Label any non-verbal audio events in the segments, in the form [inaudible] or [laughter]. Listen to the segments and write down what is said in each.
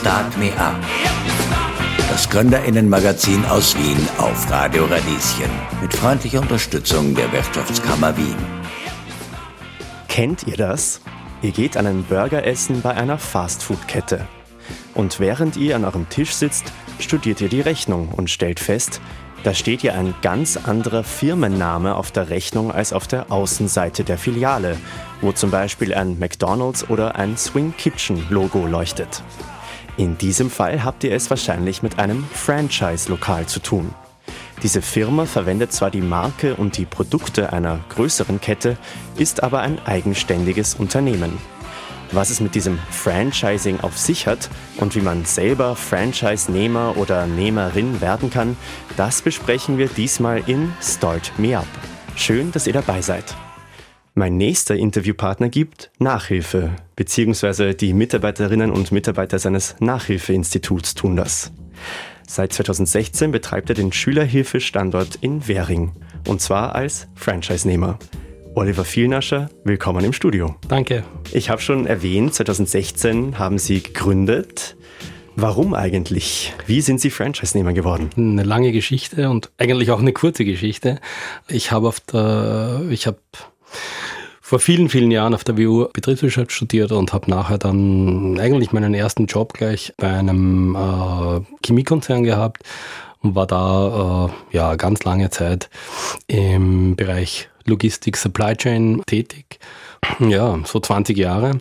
Start Me Up. Das Gründerinnenmagazin aus Wien auf Radio Radieschen. Mit freundlicher Unterstützung der Wirtschaftskammer Wien. Kennt ihr das? Ihr geht einen Burger essen bei einer Fastfood-Kette. Und während ihr an eurem Tisch sitzt, studiert ihr die Rechnung und stellt fest, da steht ja ein ganz anderer Firmenname auf der Rechnung als auf der Außenseite der Filiale, wo zum Beispiel ein McDonald's oder ein Swing Kitchen Logo leuchtet. In diesem Fall habt ihr es wahrscheinlich mit einem Franchise-Lokal zu tun. Diese Firma verwendet zwar die Marke und die Produkte einer größeren Kette, ist aber ein eigenständiges Unternehmen. Was es mit diesem Franchising auf sich hat und wie man selber Franchise-Nehmer oder Nehmerin werden kann, das besprechen wir diesmal in Start Me Up. Schön, dass ihr dabei seid. Mein nächster Interviewpartner gibt Nachhilfe, beziehungsweise die Mitarbeiterinnen und Mitarbeiter seines Nachhilfeinstituts tun das. Seit 2016 betreibt er den Schülerhilfestandort in Währing, und zwar als Franchise-Nehmer. Oliver Vielnascher, willkommen im Studio. Danke. Ich habe schon erwähnt, 2016 haben Sie gegründet. Warum eigentlich? Wie sind Sie Franchise-Nehmer geworden? Eine lange Geschichte und eigentlich auch eine kurze Geschichte. Ich habe auf der, ich habe vor vielen, vielen Jahren auf der WU Betriebswirtschaft studiert und habe nachher dann eigentlich meinen ersten Job gleich bei einem äh, Chemiekonzern gehabt und war da äh, ja ganz lange Zeit im Bereich Logistik, Supply Chain tätig. Ja, so 20 Jahre.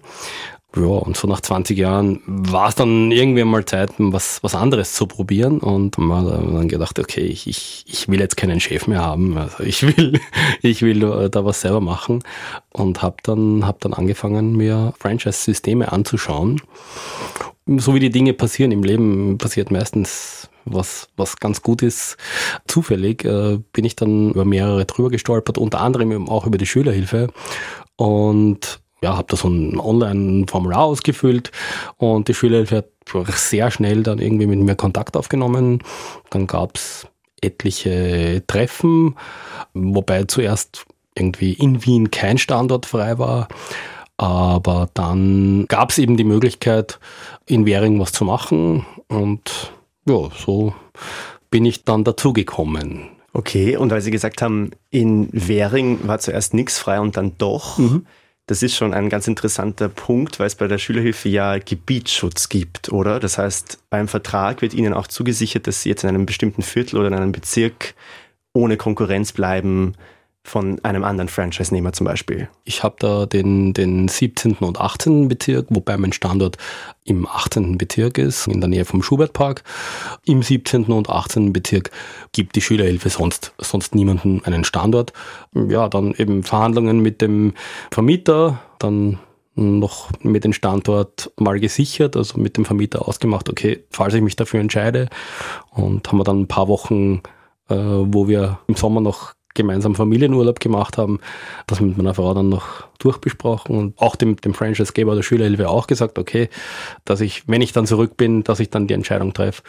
Ja, und so nach 20 Jahren war es dann irgendwie mal Zeit, was, was anderes zu probieren. Und man hat dann gedacht, okay, ich, ich, ich will jetzt keinen Chef mehr haben. Also ich will, [laughs] ich will da was selber machen. Und habe dann, hab dann angefangen, mir Franchise-Systeme anzuschauen. So wie die Dinge passieren im Leben, passiert meistens was, was ganz gut ist. Zufällig äh, bin ich dann über mehrere drüber gestolpert, unter anderem auch über die Schülerhilfe und ja, habe da so ein Online-Formular ausgefüllt und die Schülerhilfe hat sehr schnell dann irgendwie mit mir Kontakt aufgenommen. Dann gab's etliche Treffen, wobei zuerst irgendwie in Wien kein Standort frei war. Aber dann gab's eben die Möglichkeit, in Währing was zu machen und ja, so bin ich dann dazugekommen. Okay, und weil Sie gesagt haben, in Währing war zuerst nichts frei und dann doch. Mhm. Das ist schon ein ganz interessanter Punkt, weil es bei der Schülerhilfe ja Gebietsschutz gibt, oder? Das heißt, beim Vertrag wird Ihnen auch zugesichert, dass Sie jetzt in einem bestimmten Viertel oder in einem Bezirk ohne Konkurrenz bleiben, von einem anderen Franchise-Nehmer zum Beispiel? Ich habe da den, den 17. und 18. Bezirk, wobei mein Standort im 18. Bezirk ist, in der Nähe vom Schubertpark. Im 17. und 18. Bezirk gibt die Schülerhilfe sonst, sonst niemanden einen Standort. Ja, dann eben Verhandlungen mit dem Vermieter, dann noch mit dem Standort mal gesichert, also mit dem Vermieter ausgemacht, okay, falls ich mich dafür entscheide. Und haben wir dann ein paar Wochen, äh, wo wir im Sommer noch gemeinsam Familienurlaub gemacht haben, das mit meiner Frau dann noch durchbesprochen und auch dem, dem Franchise-Geber der Schülerhilfe auch gesagt, okay, dass ich, wenn ich dann zurück bin, dass ich dann die Entscheidung treffe.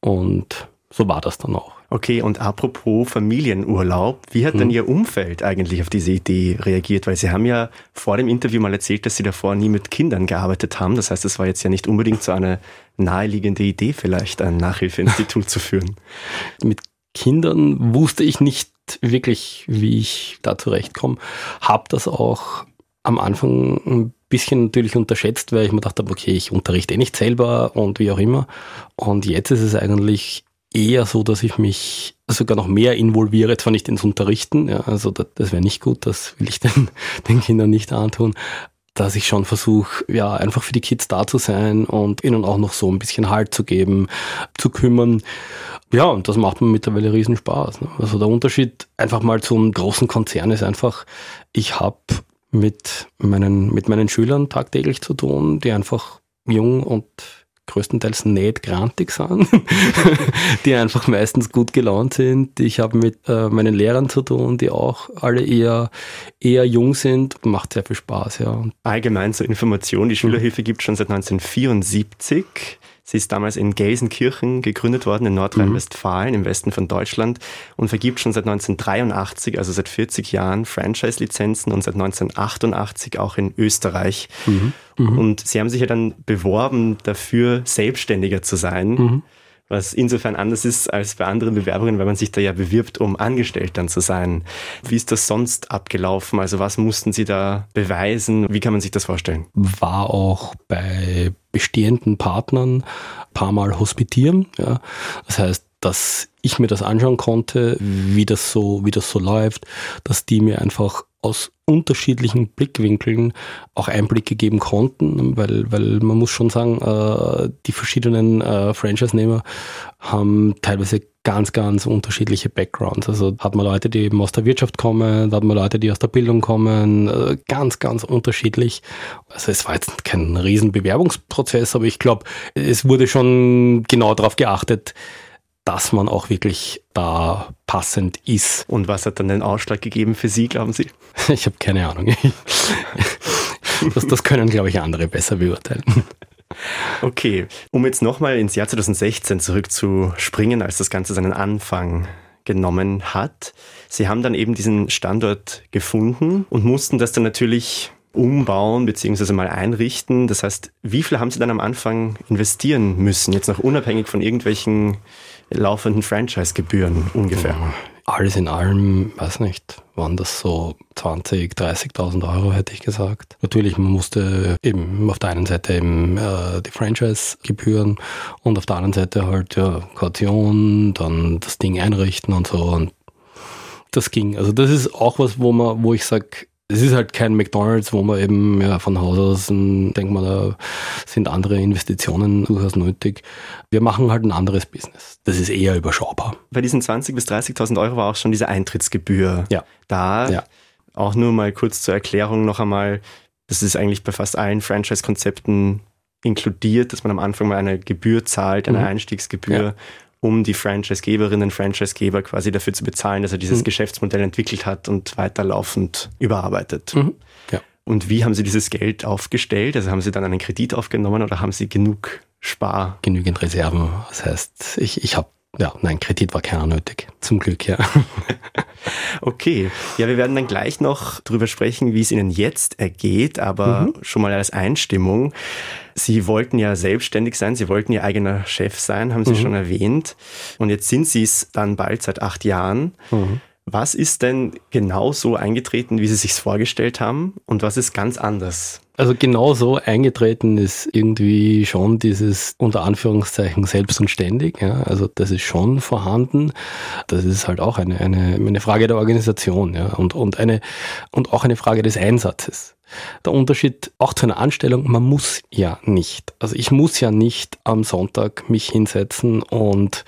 Und so war das dann auch. Okay, und apropos Familienurlaub, wie hat hm. denn Ihr Umfeld eigentlich auf diese Idee reagiert? Weil Sie haben ja vor dem Interview mal erzählt, dass Sie davor nie mit Kindern gearbeitet haben. Das heißt, es war jetzt ja nicht unbedingt so eine naheliegende Idee, vielleicht ein Nachhilfeinstitut zu führen. [laughs] Mit Kindern wusste ich nicht wirklich, wie ich da zurechtkomme. Habe das auch am Anfang ein bisschen natürlich unterschätzt, weil ich mir dachte, okay, ich unterrichte eh nicht selber und wie auch immer. Und jetzt ist es eigentlich eher so, dass ich mich sogar noch mehr involviere, zwar nicht ins Unterrichten, ja, also das, das wäre nicht gut, das will ich den, [laughs] den Kindern nicht antun, dass ich schon versuche, ja, einfach für die Kids da zu sein und ihnen auch noch so ein bisschen Halt zu geben, zu kümmern. Ja, und das macht mir mittlerweile riesen Spaß. Ne? Also der Unterschied einfach mal zum großen Konzern ist einfach, ich habe mit meinen, mit meinen Schülern tagtäglich zu tun, die einfach jung und größtenteils nicht grantig sind, [laughs] die einfach meistens gut gelaunt sind. Ich habe mit äh, meinen Lehrern zu tun, die auch alle eher, eher jung sind. Macht sehr viel Spaß, ja. Allgemein zur Information, die Schülerhilfe gibt schon seit 1974. Sie ist damals in Gelsenkirchen gegründet worden, in Nordrhein-Westfalen, mhm. im Westen von Deutschland und vergibt schon seit 1983, also seit 40 Jahren, Franchise-Lizenzen und seit 1988 auch in Österreich. Mhm. Mhm. Und Sie haben sich ja dann beworben, dafür selbstständiger zu sein. Was insofern anders ist als bei anderen Bewerbungen, weil man sich da ja bewirbt, um angestellt dann zu sein. Wie ist das sonst abgelaufen? Also was mussten Sie da beweisen? Wie kann man sich das vorstellen? War auch bei bestehenden Partnern ein paar Mal hospitieren. Ja. Das heißt, dass ich mir das anschauen konnte, wie das so, wie das so läuft, dass die mir einfach aus unterschiedlichen Blickwinkeln auch Einblicke geben konnten, weil, weil man muss schon sagen, äh, die verschiedenen äh, Franchise-Nehmer haben teilweise ganz, ganz unterschiedliche Backgrounds. Also hat man Leute, die eben aus der Wirtschaft kommen, da hat man Leute, die aus der Bildung kommen, äh, ganz, ganz unterschiedlich. Also es war jetzt kein Riesenbewerbungsprozess, aber ich glaube, es wurde schon genau darauf geachtet, dass man auch wirklich da passend ist. Und was hat dann den Ausschlag gegeben für Sie, glauben Sie? [laughs] Ich habe keine Ahnung. [laughs] Das, das können, glaube ich, andere besser beurteilen. [laughs] Okay, um jetzt nochmal ins Jahr 2016 zurückzuspringen, als das Ganze seinen Anfang genommen hat. Sie haben dann eben diesen Standort gefunden und mussten das dann natürlich umbauen bzw. mal einrichten. Das heißt, wie viel haben Sie dann am Anfang investieren müssen, jetzt noch unabhängig von irgendwelchen laufenden Franchise-Gebühren ungefähr? Alles in allem, weiß nicht, waren das so 20, 30.000 Euro, hätte ich gesagt. Natürlich, man musste eben auf der einen Seite eben äh, die Franchise-Gebühren und auf der anderen Seite halt ja, Kaution, dann das Ding einrichten und so und das ging. Also das ist auch was, wo man, wo ich sage, es ist halt kein McDonalds, wo man eben ja, von Haus aus denkt man, da sind andere Investitionen durchaus nötig. Wir machen halt ein anderes Business. Das ist eher überschaubar. Bei diesen 20.000 bis 30.000 Euro war auch schon diese Eintrittsgebühr ja. da. Ja. Auch nur mal kurz zur Erklärung noch einmal. Das ist eigentlich bei fast allen Franchise-Konzepten inkludiert, dass man am Anfang mal eine Gebühr zahlt, eine mhm. Einstiegsgebühr. Ja um die Franchise-Geberinnen, Franchise-Geber quasi dafür zu bezahlen, dass er dieses mhm. Geschäftsmodell entwickelt hat und weiterlaufend überarbeitet. Mhm. Ja. Und wie haben Sie dieses Geld aufgestellt? Also haben Sie dann einen Kredit aufgenommen oder haben Sie genug Spar? Genügend Reserven. Das heißt, ich, ich habe ja, nein, Kredit war keiner nötig. Zum Glück, ja. [laughs] okay. Ja, wir werden dann gleich noch drüber sprechen, wie es Ihnen jetzt ergeht, aber mhm. schon mal als Einstimmung. Sie wollten ja selbstständig sein, Sie wollten Ihr eigener Chef sein, haben Sie mhm. schon erwähnt. Und jetzt sind Sie es dann bald seit acht Jahren. Mhm. Was ist denn genau so eingetreten, wie Sie sich vorgestellt haben? Und was ist ganz anders? Also genau so eingetreten ist irgendwie schon dieses unter Anführungszeichen selbst und ständig. Ja. Also das ist schon vorhanden. Das ist halt auch eine, eine, eine Frage der Organisation ja. und, und, eine, und auch eine Frage des Einsatzes. Der Unterschied auch zu einer Anstellung, man muss ja nicht. Also ich muss ja nicht am Sonntag mich hinsetzen und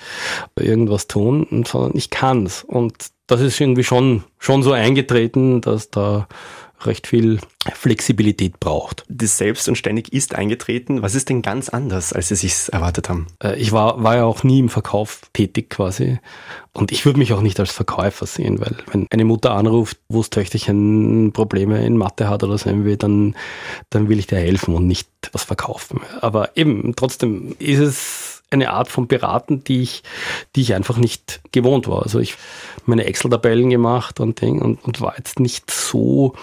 irgendwas tun, sondern ich kann's. Und das ist irgendwie schon, schon so eingetreten, dass da recht viel Flexibilität braucht. Das selbst und ständig ist eingetreten. Was ist denn ganz anders, als Sie sich erwartet haben? Äh, ich war, war ja auch nie im Verkauf tätig quasi. Und ich würde mich auch nicht als Verkäufer sehen, weil wenn eine Mutter anruft, wo das Töchterchen Probleme in Mathe hat oder so irgendwie, dann, dann will ich dir helfen und nicht was verkaufen. Aber eben, trotzdem ist es eine Art von Beraten, die ich, die ich einfach nicht gewohnt war. Also ich meine Excel-Tabellen gemacht und, Ding und, und war jetzt nicht so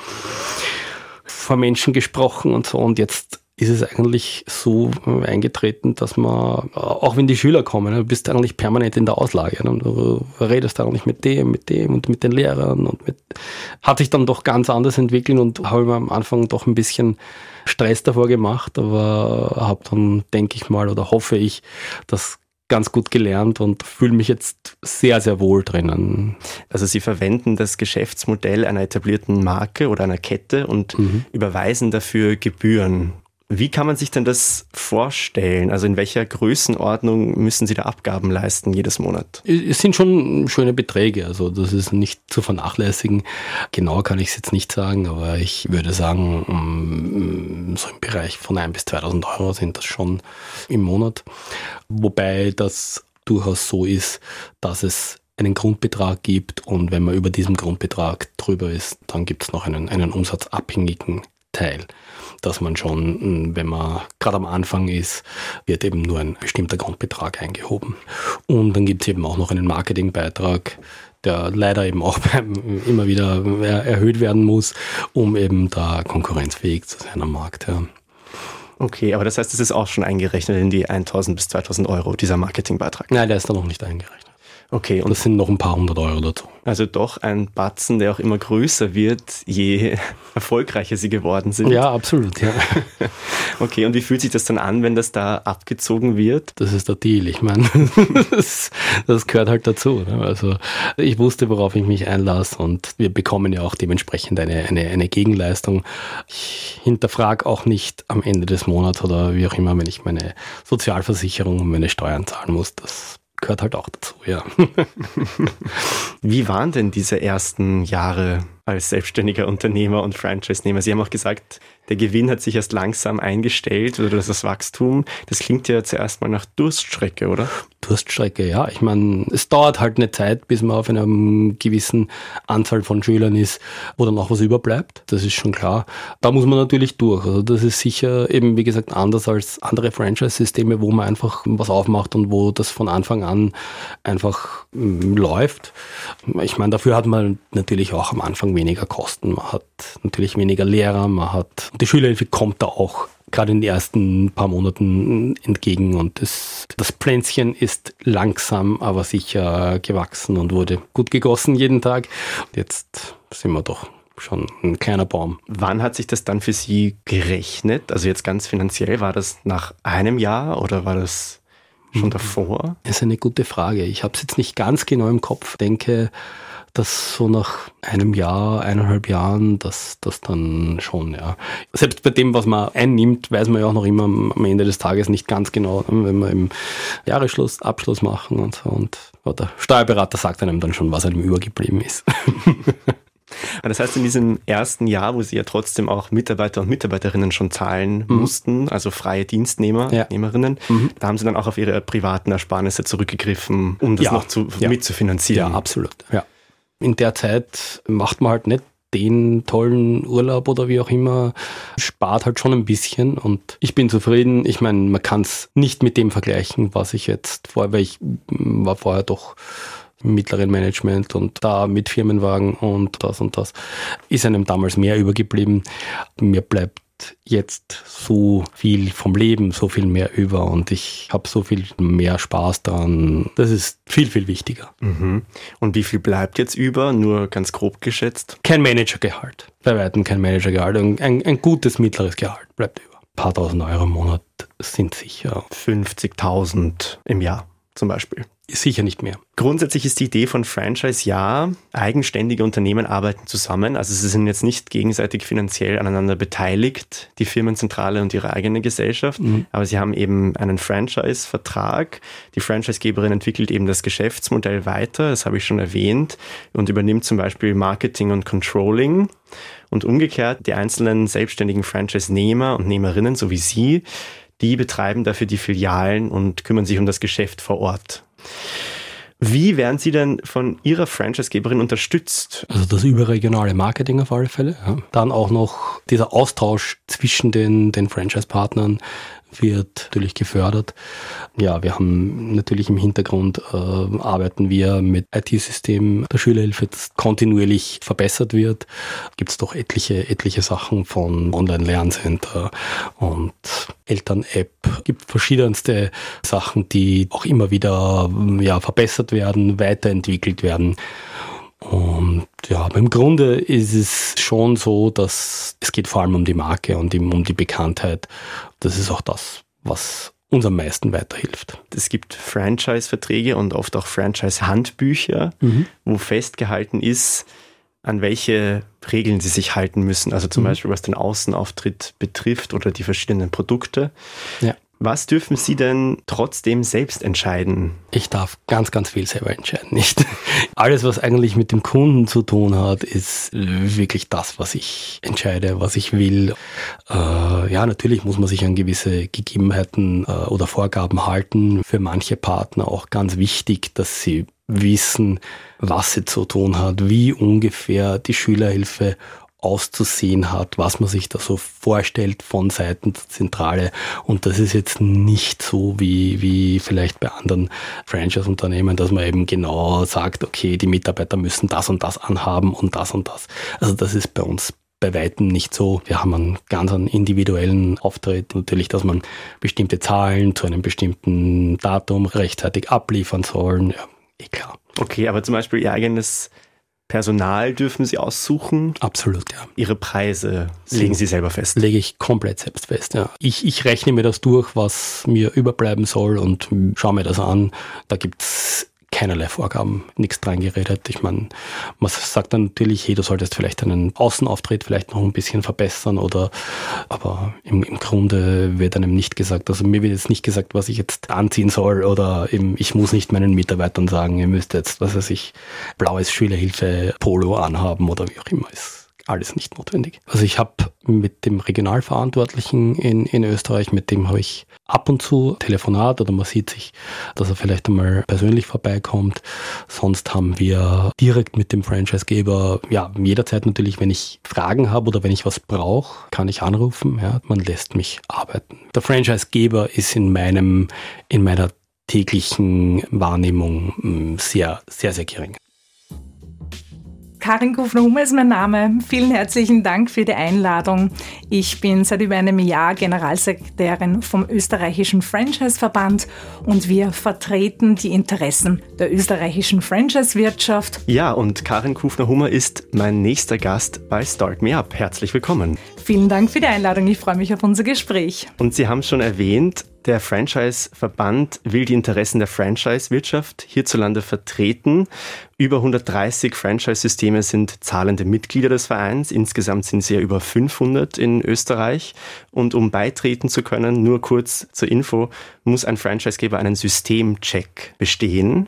vor Menschen gesprochen und so. Und jetzt ist es eigentlich so eingetreten, dass man, auch wenn die Schüler kommen, du bist eigentlich permanent in der Auslage und du redest eigentlich mit dem, mit dem und mit den Lehrern und mit, hat sich dann doch ganz anders entwickelt und habe mir am Anfang doch ein bisschen Stress davor gemacht, aber habe dann, denke ich mal, oder hoffe ich, das ganz gut gelernt und fühle mich jetzt sehr, sehr wohl drinnen. Also Sie verwenden das Geschäftsmodell einer etablierten Marke oder einer Kette und mhm. überweisen dafür Gebühren. Wie kann man sich denn das vorstellen? Also in welcher Größenordnung müssen Sie da Abgaben leisten jedes Monat? Es sind schon schöne Beträge, also das ist nicht zu vernachlässigen. Genau kann ich es jetzt nicht sagen, aber ich würde sagen, mm, so im Bereich von 1.000 bis 2.000 Euro sind das schon im Monat. Wobei das durchaus so ist, dass es einen Grundbetrag gibt und wenn man über diesem Grundbetrag drüber ist, dann gibt es noch einen, einen umsatzabhängigen Teil dass man schon, wenn man gerade am Anfang ist, wird eben nur ein bestimmter Grundbetrag eingehoben. Und dann gibt es eben auch noch einen Marketingbeitrag, der leider eben auch [laughs] immer wieder erhöht werden muss, um eben da konkurrenzfähig zu sein am Markt. Ja. Okay, aber das heißt, es ist auch schon eingerechnet in die 1000 bis 2000 Euro, dieser Marketingbeitrag? Nein, der ist da noch nicht eingerechnet. Okay. Und das sind noch ein paar hundert Euro dazu. Also doch ein Batzen, der auch immer größer wird, je [laughs] erfolgreicher sie geworden sind. Ja, absolut, ja. [laughs] okay, und wie fühlt sich das dann an, wenn das da abgezogen wird? Das ist der Deal. Ich meine, [laughs] das, das, gehört halt dazu. Ne? Also ich wusste, worauf ich mich einlasse und wir bekommen ja auch dementsprechend eine, eine, eine Gegenleistung. Ich hinterfrage auch nicht am Ende des Monats oder wie auch immer, wenn ich meine Sozialversicherung und meine Steuern zahlen muss. Das gehört halt auch dazu, ja. [laughs] Wie waren denn diese ersten Jahre als selbstständiger Unternehmer und Franchise-Nehmer? Sie haben auch gesagt, der Gewinn hat sich erst langsam eingestellt oder das Wachstum. Das klingt ja zuerst mal nach Durststrecke, oder? Durststrecke, ja. Ich meine, es dauert halt eine Zeit, bis man auf einer gewissen Anzahl von Schülern ist, wo dann auch was überbleibt. Das ist schon klar. Da muss man natürlich durch. Also das ist sicher eben, wie gesagt, anders als andere Franchise-Systeme, wo man einfach was aufmacht und wo das von Anfang an einfach mm, läuft. Ich meine, dafür hat man natürlich auch am Anfang weniger Kosten. Man hat natürlich weniger Lehrer, man hat, die Schülerhilfe kommt da auch gerade in den ersten paar Monaten entgegen und das, das Pflänzchen ist langsam, aber sicher gewachsen und wurde gut gegossen jeden Tag. Jetzt sind wir doch schon ein kleiner Baum. Wann hat sich das dann für Sie gerechnet? Also jetzt ganz finanziell, war das nach einem Jahr oder war das schon mhm. davor? Das ist eine gute Frage. Ich habe es jetzt nicht ganz genau im Kopf. Denke, dass so nach einem Jahr, eineinhalb Jahren, dass das dann schon, ja. Selbst bei dem, was man einnimmt, weiß man ja auch noch immer am Ende des Tages nicht ganz genau, wenn wir im Jahresschluss Abschluss machen und so. Und der Steuerberater sagt einem dann schon, was einem übergeblieben ist. [laughs] Das heißt, in diesem ersten Jahr, wo Sie ja trotzdem auch Mitarbeiter und Mitarbeiterinnen schon zahlen mhm. mussten, also freie Dienstnehmer, ja. Nehmerinnen, mhm. da haben Sie dann auch auf Ihre privaten Ersparnisse zurückgegriffen, um das ja. noch zu, ja. mitzufinanzieren. Ja, absolut. Ja. In der Zeit macht man halt nicht den tollen Urlaub oder wie auch immer, spart halt schon ein bisschen und ich bin zufrieden. Ich meine, man kann es nicht mit dem vergleichen, was ich jetzt vorher, weil ich war vorher doch im mittleren Management und da mit Firmenwagen und das und das ist einem damals mehr übergeblieben. Mir bleibt jetzt so viel vom Leben, so viel mehr über und ich habe so viel mehr Spaß daran. Das ist viel, viel wichtiger. Mhm. Und wie viel bleibt jetzt über? Nur ganz grob geschätzt? Kein Managergehalt. Bei weitem kein Managergehalt. Ein, ein gutes mittleres Gehalt bleibt über. Ein paar tausend Euro im Monat sind sicher. 50.000 im Jahr zum Beispiel. Sicher nicht mehr. Grundsätzlich ist die Idee von Franchise ja, eigenständige Unternehmen arbeiten zusammen. Also sie sind jetzt nicht gegenseitig finanziell aneinander beteiligt, die Firmenzentrale und ihre eigene Gesellschaft, mhm. aber sie haben eben einen Franchise-Vertrag. Die Franchisegeberin entwickelt eben das Geschäftsmodell weiter, das habe ich schon erwähnt, und übernimmt zum Beispiel Marketing und Controlling. Und umgekehrt, die einzelnen selbstständigen Franchise-Nehmer und Nehmerinnen, so wie Sie, die betreiben dafür die Filialen und kümmern sich um das Geschäft vor Ort. Wie werden Sie denn von Ihrer Franchisegeberin unterstützt? Also das überregionale Marketing auf alle Fälle. Ja. Dann auch noch dieser Austausch zwischen den, den Franchise-Partnern, wird natürlich gefördert. Ja, wir haben natürlich im Hintergrund äh, arbeiten wir mit IT-Systemen der Schülerhilfe, das kontinuierlich verbessert wird. Gibt es doch etliche, etliche Sachen von Online-Lerncenter und Eltern-App. Gibt verschiedenste Sachen, die auch immer wieder ja, verbessert werden, weiterentwickelt werden. Und ja, aber im Grunde ist es schon so, dass es geht vor allem um die Marke und um die Bekanntheit. Das ist auch das, was uns am meisten weiterhilft. Es gibt Franchise-Verträge und oft auch Franchise-Handbücher, mhm. wo festgehalten ist, an welche Regeln sie sich halten müssen. Also zum mhm. Beispiel, was den Außenauftritt betrifft oder die verschiedenen Produkte. Ja. Was dürfen Sie denn trotzdem selbst entscheiden? Ich darf ganz, ganz viel selber entscheiden. [laughs] Nicht alles, was eigentlich mit dem Kunden zu tun hat, ist wirklich das, was ich entscheide, was ich will. Äh, ja, natürlich muss man sich an gewisse Gegebenheiten äh, oder Vorgaben halten. Für manche Partner auch ganz wichtig, dass sie wissen, was sie zu tun hat, wie ungefähr die Schülerhilfe auszusehen hat, was man sich da so vorstellt von Seiten der Zentrale. Und das ist jetzt nicht so wie, wie vielleicht bei anderen Franchise-Unternehmen, dass man eben genau sagt, okay, die Mitarbeiter müssen das und das anhaben und das und das. Also das ist bei uns bei weitem nicht so. Wir haben einen ganz einen individuellen Auftritt. Natürlich, dass man bestimmte Zahlen zu einem bestimmten Datum rechtzeitig abliefern sollen. Ja, eh klar. Okay, aber zum Beispiel Ihr eigenes Personal dürfen Sie aussuchen? Absolut, ja. Ihre Preise legen Sie selber fest? Lege ich komplett selbst fest, ja. Ich, ich rechne mir das durch, was mir überbleiben soll und schaue mir das an. Da gibt's keinerlei Vorgaben, nichts dran geredet. Ich meine, man sagt dann natürlich, hey, du solltest vielleicht deinen Außenauftritt vielleicht noch ein bisschen verbessern oder, aber im, im Grunde wird einem nicht gesagt, also mir wird jetzt nicht gesagt, was ich jetzt anziehen soll oder eben, ich muss nicht meinen Mitarbeitern sagen, ihr müsst jetzt, was weiß ich, blaues Schülerhilfe Polo anhaben oder wie auch immer. Ist alles nicht notwendig. Also ich habe mit dem Regionalverantwortlichen in, in Österreich, mit dem habe ich ab und zu Telefonat oder man sieht sich, dass er vielleicht einmal persönlich vorbeikommt. Sonst haben wir direkt mit dem Franchisegeber, ja, jederzeit natürlich, wenn ich Fragen habe oder wenn ich was brauche, kann ich anrufen. Ja, man lässt mich arbeiten. Der Franchisegeber ist in meinem, in meiner täglichen Wahrnehmung hm, sehr, sehr, sehr gering. Karin Kufner-Hummer ist mein Name. Vielen herzlichen Dank für die Einladung. Ich bin seit über einem Jahr Generalsekretärin vom österreichischen Franchise-Verband und wir vertreten die Interessen der österreichischen Franchise-Wirtschaft. Ja, und Karin Kufner-Hummer ist mein nächster Gast bei Start Me Up. Herzlich willkommen. Vielen Dank für die Einladung. Ich freue mich auf unser Gespräch. Und Sie haben schon erwähnt, der Franchise-Verband will die Interessen der Franchise-Wirtschaft hierzulande vertreten. Über 130 Franchise-Systeme sind zahlende Mitglieder des Vereins. Insgesamt sind es ja über 500 in Österreich. Und um beitreten zu können, nur kurz zur Info, muss ein Franchisegeber einen Systemcheck bestehen.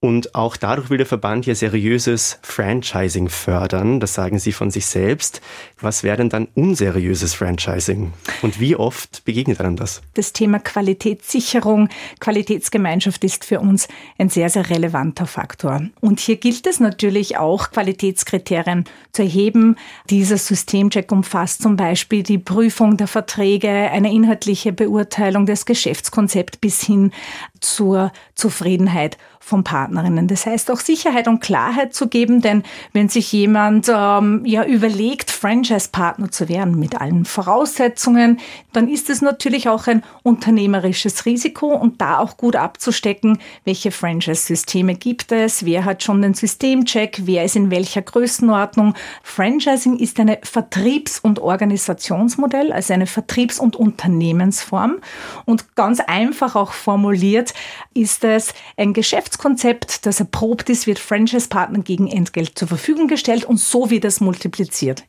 Und auch dadurch will der Verband ja seriöses Franchising fördern. Das sagen Sie von sich selbst. Was wäre denn dann unseriöses Franchising? Und wie oft begegnet einem das? Das Thema Qualitätssicherung, Qualitätsgemeinschaft ist für uns ein sehr, sehr relevanter Faktor. Und hier gilt es natürlich auch, Qualitätskriterien zu erheben. Dieser Systemcheck umfasst zum Beispiel die Prüfung der Verträge, eine inhaltliche Beurteilung des Geschäftskonzepts bis hin zur Zufriedenheit von Partnerinnen. Das heißt auch Sicherheit und Klarheit zu geben, denn wenn sich jemand ähm, ja überlegt, Franchise-Partner zu werden mit allen Voraussetzungen, dann ist es natürlich auch ein unternehmerisches Risiko und da auch gut abzustecken, welche Franchise-Systeme gibt es, wer hat schon den Systemcheck, wer ist in welcher Größenordnung. Franchising ist eine Vertriebs- und Organisationsmodell, also eine Vertriebs- und Unternehmensform und ganz einfach auch formuliert ist es ein Geschäfts Konzept, das erprobt ist, wird Franchise-Partnern gegen Entgelt zur Verfügung gestellt und so wird es multipliziert.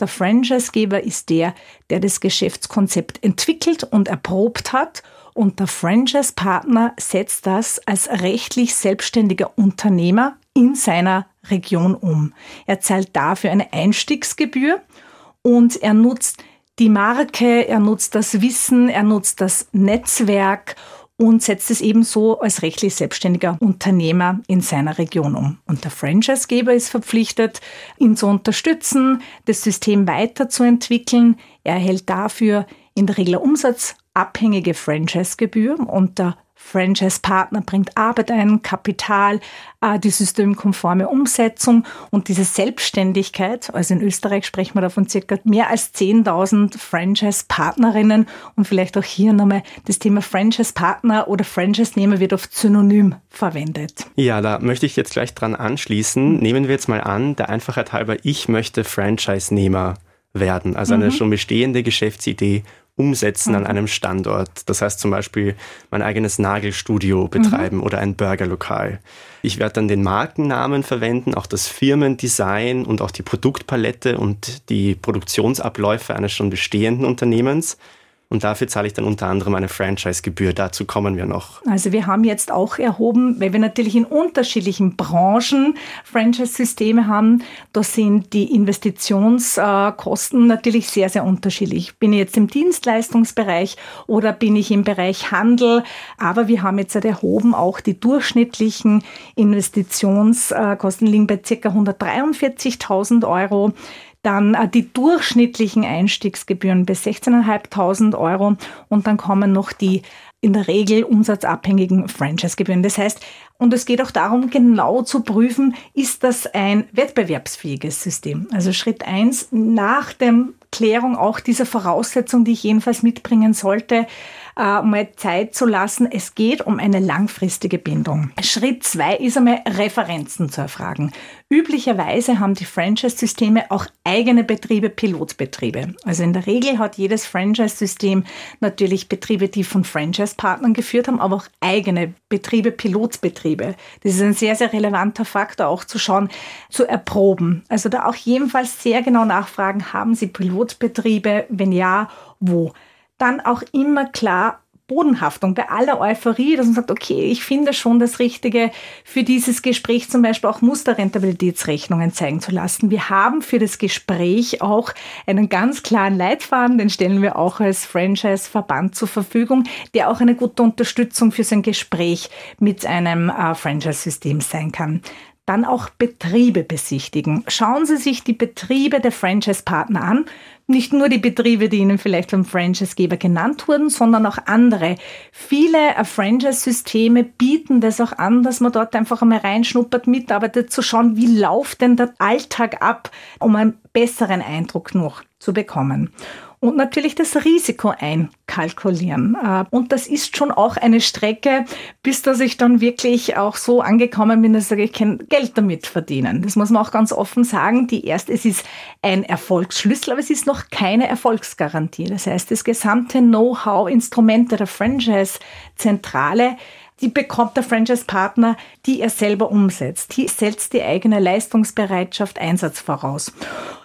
Der Franchise-Geber ist der, der das Geschäftskonzept entwickelt und erprobt hat und der Franchise-Partner setzt das als rechtlich selbstständiger Unternehmer in seiner Region um. Er zahlt dafür eine Einstiegsgebühr und er nutzt die Marke, er nutzt das Wissen, er nutzt das Netzwerk und setzt es ebenso als rechtlich selbstständiger Unternehmer in seiner Region um. Und der Franchisegeber ist verpflichtet, ihn zu unterstützen, das System weiterzuentwickeln. Er erhält dafür in der Regel umsatzabhängige Franchisegebühr und der Franchise-Partner bringt Arbeit ein, Kapital, äh, die systemkonforme Umsetzung und diese Selbstständigkeit. Also in Österreich sprechen wir davon circa mehr als 10.000 Franchise-Partnerinnen und vielleicht auch hier nochmal das Thema Franchise-Partner oder Franchise-Nehmer wird oft synonym verwendet. Ja, da möchte ich jetzt gleich dran anschließen. Nehmen wir jetzt mal an, der Einfachheit halber, ich möchte Franchise-Nehmer werden, also eine mhm. schon bestehende Geschäftsidee umsetzen mhm. an einem Standort. Das heißt zum Beispiel mein eigenes Nagelstudio betreiben mhm. oder ein Burgerlokal. Ich werde dann den Markennamen verwenden, auch das Firmendesign und auch die Produktpalette und die Produktionsabläufe eines schon bestehenden Unternehmens. Und dafür zahle ich dann unter anderem eine Franchise-Gebühr. Dazu kommen wir noch. Also wir haben jetzt auch erhoben, weil wir natürlich in unterschiedlichen Branchen Franchise-Systeme haben, da sind die Investitionskosten natürlich sehr, sehr unterschiedlich. Bin ich jetzt im Dienstleistungsbereich oder bin ich im Bereich Handel? Aber wir haben jetzt erhoben, auch die durchschnittlichen Investitionskosten liegen bei ca. 143.000 Euro. Dann äh, die durchschnittlichen Einstiegsgebühren bis 16.500 Euro und dann kommen noch die in der Regel umsatzabhängigen Franchise-Gebühren. Das heißt, und es geht auch darum, genau zu prüfen, ist das ein wettbewerbsfähiges System? Also Schritt eins nach der Klärung auch dieser Voraussetzung, die ich jedenfalls mitbringen sollte, äh, mal Zeit zu lassen. Es geht um eine langfristige Bindung. Schritt zwei ist einmal Referenzen zu erfragen. Üblicherweise haben die Franchise-Systeme auch eigene Betriebe, Pilotbetriebe. Also in der Regel hat jedes Franchise-System natürlich Betriebe, die von Franchise-Partnern geführt haben, aber auch eigene Betriebe, Pilotbetriebe. Das ist ein sehr, sehr relevanter Faktor, auch zu schauen, zu erproben. Also da auch jedenfalls sehr genau nachfragen, haben Sie Pilotbetriebe? Wenn ja, wo? dann auch immer klar Bodenhaftung bei aller Euphorie, dass man sagt, okay, ich finde schon das Richtige für dieses Gespräch zum Beispiel auch Musterrentabilitätsrechnungen zeigen zu lassen. Wir haben für das Gespräch auch einen ganz klaren Leitfaden, den stellen wir auch als Franchise-Verband zur Verfügung, der auch eine gute Unterstützung für sein Gespräch mit einem äh, Franchise-System sein kann dann auch Betriebe besichtigen. Schauen Sie sich die Betriebe der Franchise-Partner an. Nicht nur die Betriebe, die Ihnen vielleicht vom Franchise-Geber genannt wurden, sondern auch andere. Viele äh, Franchise-Systeme bieten das auch an, dass man dort einfach einmal reinschnuppert, mitarbeitet, zu schauen, wie läuft denn der Alltag ab, um einen besseren Eindruck noch zu bekommen und natürlich das Risiko einkalkulieren. Äh, und das ist schon auch eine Strecke, bis dass ich dann wirklich auch so angekommen bin, dass ich kann Geld damit verdienen. Das muss man auch ganz offen sagen. Die erste, es ist ein Erfolgsschlüssel, aber es ist noch keine Erfolgsgarantie. Das heißt, das gesamte Know-how, Instrumente der Franchise-Zentrale die bekommt der Franchise-Partner, die er selber umsetzt. Die setzt die eigene Leistungsbereitschaft, Einsatz voraus.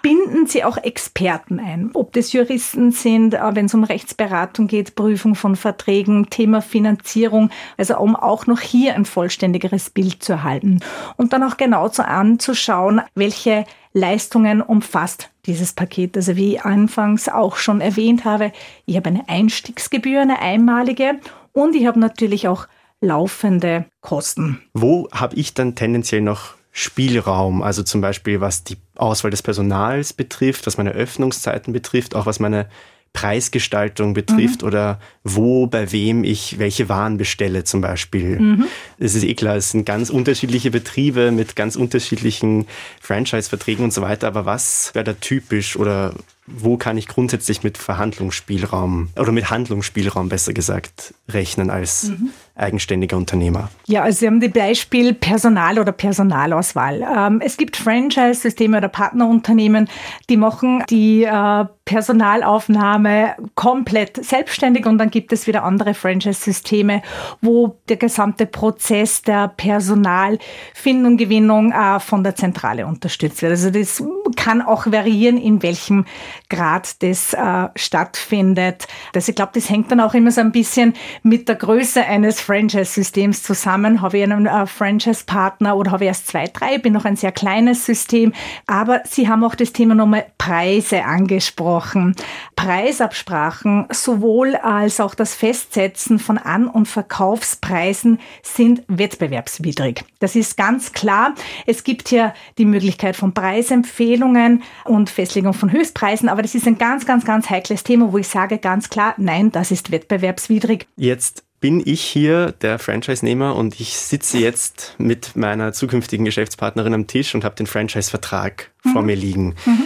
Binden Sie auch Experten ein, ob das Juristen sind, äh, wenn es um Rechtsberatung geht, Prüfung von Verträgen, Thema Finanzierung, also um auch noch hier ein vollständigeres Bild zu erhalten. Und dann auch genau zu anzuschauen, welche Leistungen umfasst dieses Paket. Also wie ich anfangs auch schon erwähnt habe, ich habe eine Einstiegsgebühr, eine einmalige und ich habe natürlich auch laufende Kosten. Wo habe ich dann tendenziell noch Spielraum, also zum Beispiel was die Auswahl des Personals betrifft, was meine Öffnungszeiten betrifft, auch was meine Preisgestaltung betrifft mhm. oder wo, bei wem ich welche Waren bestelle zum Beispiel. Mhm. Es ist eh klar, es sind ganz unterschiedliche Betriebe mit ganz unterschiedlichen Franchise-Verträgen und so weiter, aber was wäre da typisch oder wo kann ich grundsätzlich mit Verhandlungsspielraum oder mit Handlungsspielraum besser gesagt rechnen als mhm. Eigenständiger Unternehmer? Ja, also Sie haben das Beispiel Personal oder Personalauswahl. Ähm, es gibt Franchise-Systeme oder Partnerunternehmen, die machen die äh, Personalaufnahme komplett selbstständig und dann gibt es wieder andere Franchise-Systeme, wo der gesamte Prozess der Personalfindung, Gewinnung äh, von der Zentrale unterstützt wird. Also das kann auch variieren, in welchem Grad das äh, stattfindet. Also ich glaube, das hängt dann auch immer so ein bisschen mit der Größe eines Franchise-Systems zusammen. Habe ich einen äh, Franchise-Partner oder habe ich erst zwei, drei, bin noch ein sehr kleines System. Aber Sie haben auch das Thema nochmal Preise angesprochen. Preisabsprachen sowohl als auch das Festsetzen von An- und Verkaufspreisen sind wettbewerbswidrig. Das ist ganz klar. Es gibt hier die Möglichkeit von Preisempfehlungen und Festlegung von Höchstpreisen, aber das ist ein ganz, ganz, ganz heikles Thema, wo ich sage ganz klar, nein, das ist wettbewerbswidrig. Jetzt bin ich hier der Franchise-Nehmer und ich sitze jetzt mit meiner zukünftigen Geschäftspartnerin am Tisch und habe den Franchise-Vertrag mhm. vor mir liegen. Mhm.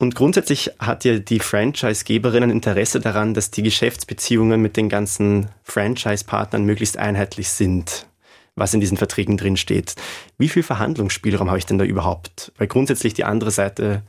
Und grundsätzlich hat ja die Franchise-Geberin ein Interesse daran, dass die Geschäftsbeziehungen mit den ganzen Franchise-Partnern möglichst einheitlich sind, was in diesen Verträgen drin steht. Wie viel Verhandlungsspielraum habe ich denn da überhaupt? Weil grundsätzlich die andere Seite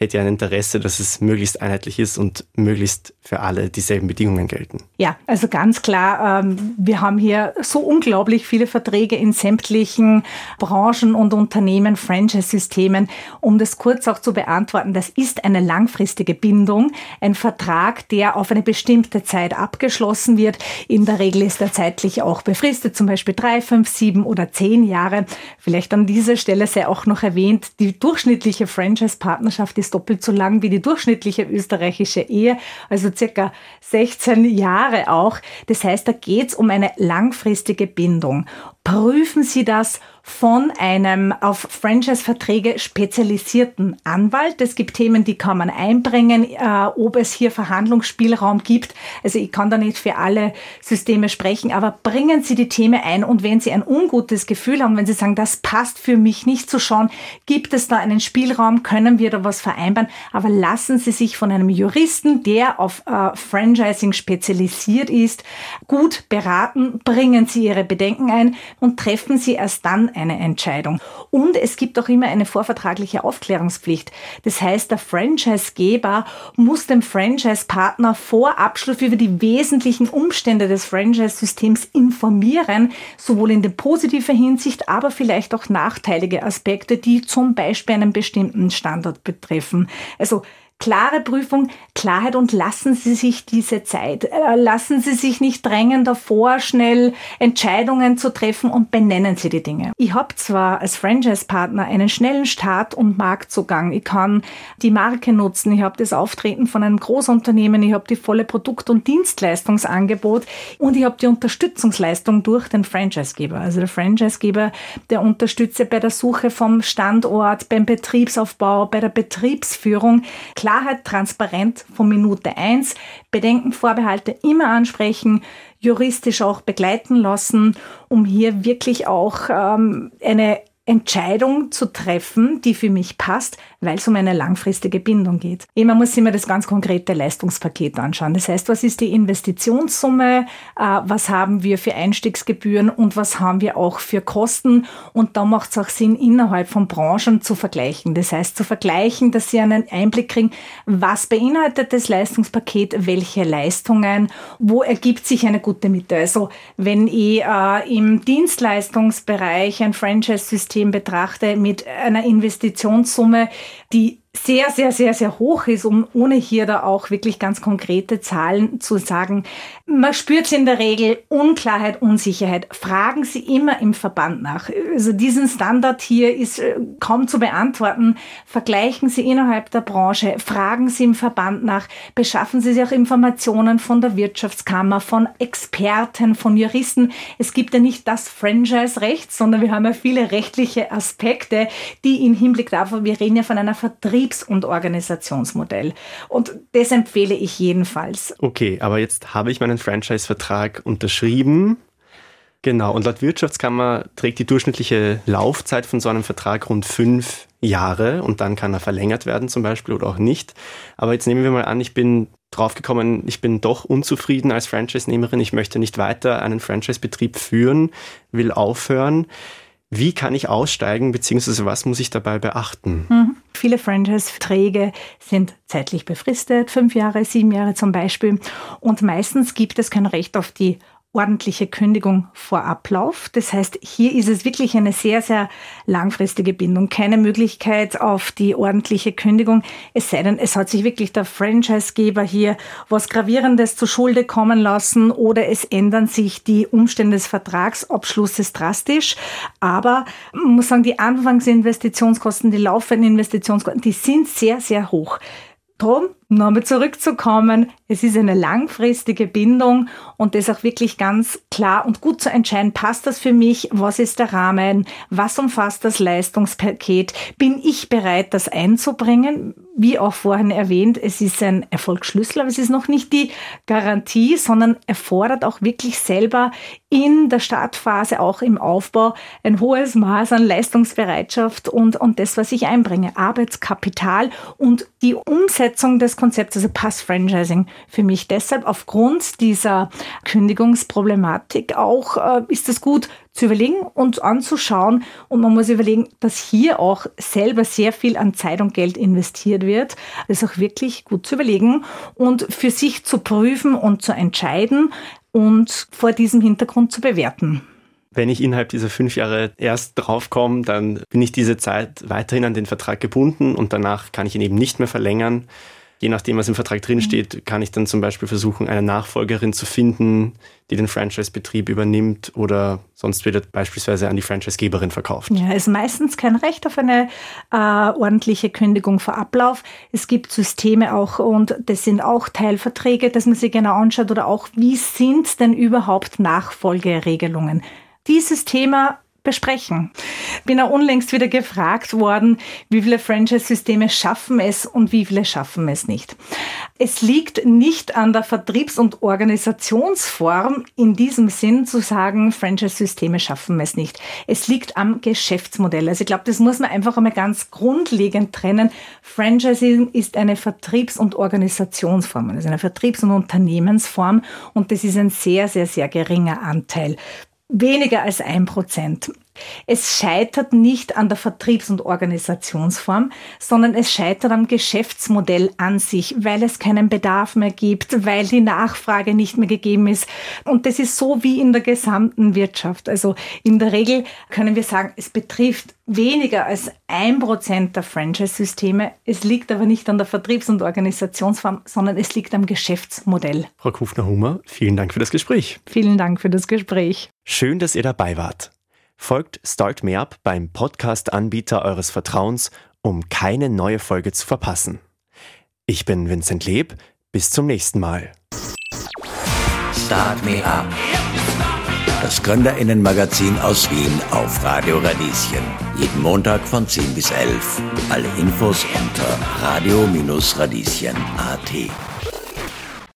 hätte ja ein Interesse, dass es möglichst einheitlich ist und möglichst für alle dieselben Bedingungen gelten. Ja, also ganz klar, ähm, wir haben hier so unglaublich viele Verträge in sämtlichen Branchen und Unternehmen, Franchise-Systemen. Um das kurz auch zu beantworten, das ist eine langfristige Bindung, ein Vertrag, der auf eine bestimmte Zeit abgeschlossen wird. In der Regel ist er zeitlich auch befristet, zum Beispiel drei, fünf, sieben oder zehn Jahre. Vielleicht an dieser Stelle sei auch noch erwähnt, die durchschnittliche Franchise-Partnerschaft ist ist doppelt so lang wie die durchschnittliche österreichische Ehe, also circa 16 Jahre auch. Das heißt, da geht es um eine langfristige Bindung. Prüfen Sie das von einem auf Franchise-Verträge spezialisierten Anwalt. Es gibt Themen, die kann man einbringen, äh, ob es hier Verhandlungsspielraum gibt. Also ich kann da nicht für alle Systeme sprechen, aber bringen Sie die Themen ein und wenn Sie ein ungutes Gefühl haben, wenn Sie sagen, das passt für mich nicht zu schauen, gibt es da einen Spielraum, können wir da was vereinbaren, aber lassen Sie sich von einem Juristen, der auf äh, Franchising spezialisiert ist, gut beraten, bringen Sie Ihre Bedenken ein und treffen Sie erst dann eine Entscheidung. Und es gibt auch immer eine vorvertragliche Aufklärungspflicht. Das heißt, der Franchisegeber muss dem Franchise-Partner vor Abschluss über die wesentlichen Umstände des Franchise-Systems informieren, sowohl in der positiven Hinsicht, aber vielleicht auch nachteilige Aspekte, die zum Beispiel einen bestimmten Standort betreffen. Also klare Prüfung, Klarheit und lassen Sie sich diese Zeit. Äh, lassen Sie sich nicht drängen davor, schnell Entscheidungen zu treffen und benennen Sie die Dinge. Ich habe zwar als Franchise-Partner einen schnellen Start und Marktzugang. Ich kann die Marke nutzen. Ich habe das Auftreten von einem Großunternehmen. Ich habe die volle Produkt- und Dienstleistungsangebot und ich habe die Unterstützungsleistung durch den Franchisegeber. Also der Franchisegeber, der unterstütze bei der Suche vom Standort, beim Betriebsaufbau, bei der Betriebsführung. Klar Klarheit, transparent von Minute eins, Bedenken, Vorbehalte immer ansprechen, juristisch auch begleiten lassen, um hier wirklich auch ähm, eine Entscheidung zu treffen, die für mich passt, weil es um eine langfristige Bindung geht. Immer muss ich mir das ganz konkrete Leistungspaket anschauen. Das heißt, was ist die Investitionssumme, äh, was haben wir für Einstiegsgebühren und was haben wir auch für Kosten. Und da macht es auch Sinn, innerhalb von Branchen zu vergleichen. Das heißt, zu vergleichen, dass Sie einen Einblick kriegen, was beinhaltet das Leistungspaket, welche Leistungen, wo ergibt sich eine gute Mitte. Also wenn ich äh, im Dienstleistungsbereich ein Franchise-System System betrachte, mit einer Investitionssumme, die sehr, sehr, sehr, sehr hoch ist, um ohne hier da auch wirklich ganz konkrete Zahlen zu sagen. Man spürt in der Regel Unklarheit, Unsicherheit. Fragen Sie immer im Verband nach. Also diesen Standard hier ist äh, kaum zu beantworten. Vergleichen Sie innerhalb der Branche, fragen Sie im Verband nach, beschaffen Sie sich auch Informationen von der Wirtschaftskammer, von Experten, von Juristen. Es gibt ja nicht das Franchise-Recht, sondern wir haben ja viele rechtliche Aspekte, die im Hinblick darauf, wir reden ja von einer Vertriebs- und Organisationsmodell. Und das empfehle ich jedenfalls. Okay, aber jetzt habe ich meinen Franchise-Vertrag unterschrieben. Genau, und laut Wirtschaftskammer trägt die durchschnittliche Laufzeit von so einem Vertrag rund fünf Jahre und dann kann er verlängert werden zum Beispiel oder auch nicht. Aber jetzt nehmen wir mal an, ich bin draufgekommen, ich bin doch unzufrieden als Franchise-Nehmerin, ich möchte nicht weiter einen Franchise-Betrieb führen, will aufhören. Wie kann ich aussteigen, beziehungsweise was muss ich dabei beachten? Mhm. Viele Franchise-Verträge sind zeitlich befristet, fünf Jahre, sieben Jahre zum Beispiel. Und meistens gibt es kein Recht auf die ordentliche Kündigung vor Ablauf. Das heißt, hier ist es wirklich eine sehr, sehr langfristige Bindung. Keine Möglichkeit auf die ordentliche Kündigung. Es sei denn, es hat sich wirklich der Franchisegeber hier was Gravierendes zu Schulde kommen lassen oder es ändern sich die Umstände des Vertragsabschlusses drastisch. Aber man muss sagen, die Anfangsinvestitionskosten, die laufenden Investitionskosten, die sind sehr, sehr hoch. Drum, nochmal zurückzukommen, es ist eine langfristige Bindung und das auch wirklich ganz klar und gut zu entscheiden, passt das für mich, was ist der Rahmen, was umfasst das Leistungspaket, bin ich bereit, das einzubringen? Wie auch vorhin erwähnt, es ist ein Erfolgsschlüssel, aber es ist noch nicht die Garantie, sondern erfordert auch wirklich selber in der Startphase, auch im Aufbau, ein hohes Maß an Leistungsbereitschaft und, und das, was ich einbringe, Arbeitskapital und die Umsetzung des Konzepts, also Pass-Franchising für mich deshalb aufgrund dieser Kündigungsproblematik auch, äh, ist es gut zu überlegen und anzuschauen. Und man muss überlegen, dass hier auch selber sehr viel an Zeit und Geld investiert wird. Das auch wirklich gut zu überlegen und für sich zu prüfen und zu entscheiden und vor diesem Hintergrund zu bewerten. Wenn ich innerhalb dieser fünf Jahre erst draufkomme, dann bin ich diese Zeit weiterhin an den Vertrag gebunden und danach kann ich ihn eben nicht mehr verlängern je nachdem, was im Vertrag drinsteht, mhm. kann ich dann zum Beispiel versuchen, eine Nachfolgerin zu finden, die den Franchise-Betrieb übernimmt oder sonst wird beispielsweise an die Franchise-Geberin verkauft. Ja, ist meistens kein Recht auf eine äh, ordentliche Kündigung vor Ablauf. Es gibt Systeme auch und das sind auch Teilverträge, dass man sich genau anschaut oder auch, wie sind denn überhaupt Nachfolgeregelungen? Dieses Thema besprechen. Bin auch unlängst wieder gefragt worden, wie viele Franchise-Systeme schaffen es und wie viele schaffen es nicht. Es liegt nicht an der Vertriebs- und Organisationsform in diesem Sinn zu sagen, Franchise-Systeme schaffen es nicht. Es liegt am Geschäftsmodell. Also ich glaube, das muss man einfach einmal ganz grundlegend trennen. Franchising ist eine Vertriebs- und Organisationsform, also eine Vertriebs- und Unternehmensform und das ist ein sehr, sehr, sehr geringer Anteil weniger als ein Prozent. Es scheitert nicht an der Vertriebs- und Organisationsform, sondern es scheitert am Geschäftsmodell an sich, weil es keinen Bedarf mehr gibt, weil die Nachfrage nicht mehr gegeben ist. Und das ist so wie in der gesamten Wirtschaft. Also in der Regel können wir sagen, es betrifft weniger als ein Prozent der Franchise-Systeme. Es liegt aber nicht an der Vertriebs- und Organisationsform, sondern es liegt am Geschäftsmodell. Frau Kufner-Hummer, vielen Dank für das Gespräch. Vielen Dank für das Gespräch. Schön, dass ihr dabei wart. Folgt Start Me Up beim Podcast-Anbieter eures Vertrauens, um keine neue Folge zu verpassen. Ich bin Vincent Leb. Bis zum nächsten Mal. Start Me Up. Das Gründerinnenmagazin aus Wien auf Radio Radieschen. Jeden Montag von 10 bis 11. Alle Infos unter radio-radieschen.at.